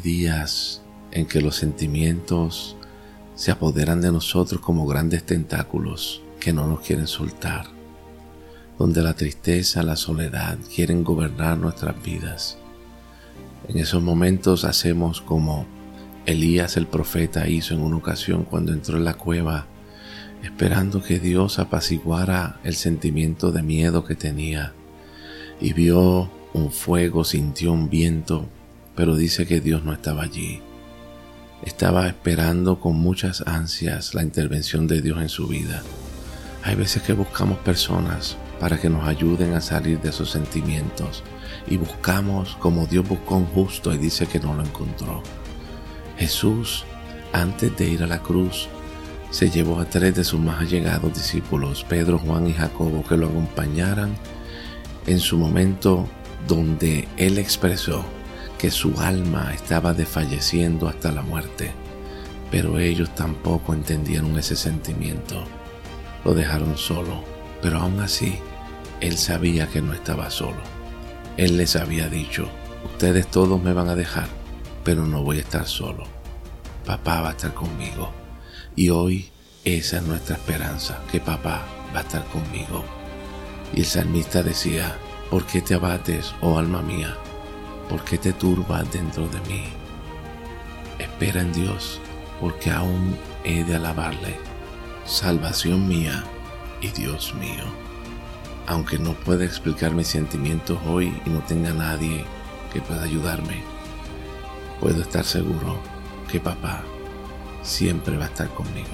días en que los sentimientos se apoderan de nosotros como grandes tentáculos que no nos quieren soltar, donde la tristeza, la soledad quieren gobernar nuestras vidas. En esos momentos hacemos como Elías el profeta hizo en una ocasión cuando entró en la cueva esperando que Dios apaciguara el sentimiento de miedo que tenía y vio un fuego, sintió un viento, pero dice que Dios no estaba allí. Estaba esperando con muchas ansias la intervención de Dios en su vida. Hay veces que buscamos personas para que nos ayuden a salir de esos sentimientos y buscamos como Dios buscó un justo y dice que no lo encontró. Jesús, antes de ir a la cruz, se llevó a tres de sus más allegados discípulos, Pedro, Juan y Jacobo, que lo acompañaran en su momento donde él expresó que su alma estaba desfalleciendo hasta la muerte, pero ellos tampoco entendieron ese sentimiento. Lo dejaron solo, pero aún así, él sabía que no estaba solo. Él les había dicho, ustedes todos me van a dejar, pero no voy a estar solo. Papá va a estar conmigo. Y hoy esa es nuestra esperanza, que papá va a estar conmigo. Y el salmista decía, ¿por qué te abates, oh alma mía? ¿Por qué te turbas dentro de mí? Espera en Dios, porque aún he de alabarle, salvación mía y Dios mío. Aunque no pueda explicar mis sentimientos hoy y no tenga nadie que pueda ayudarme, puedo estar seguro que papá siempre va a estar conmigo.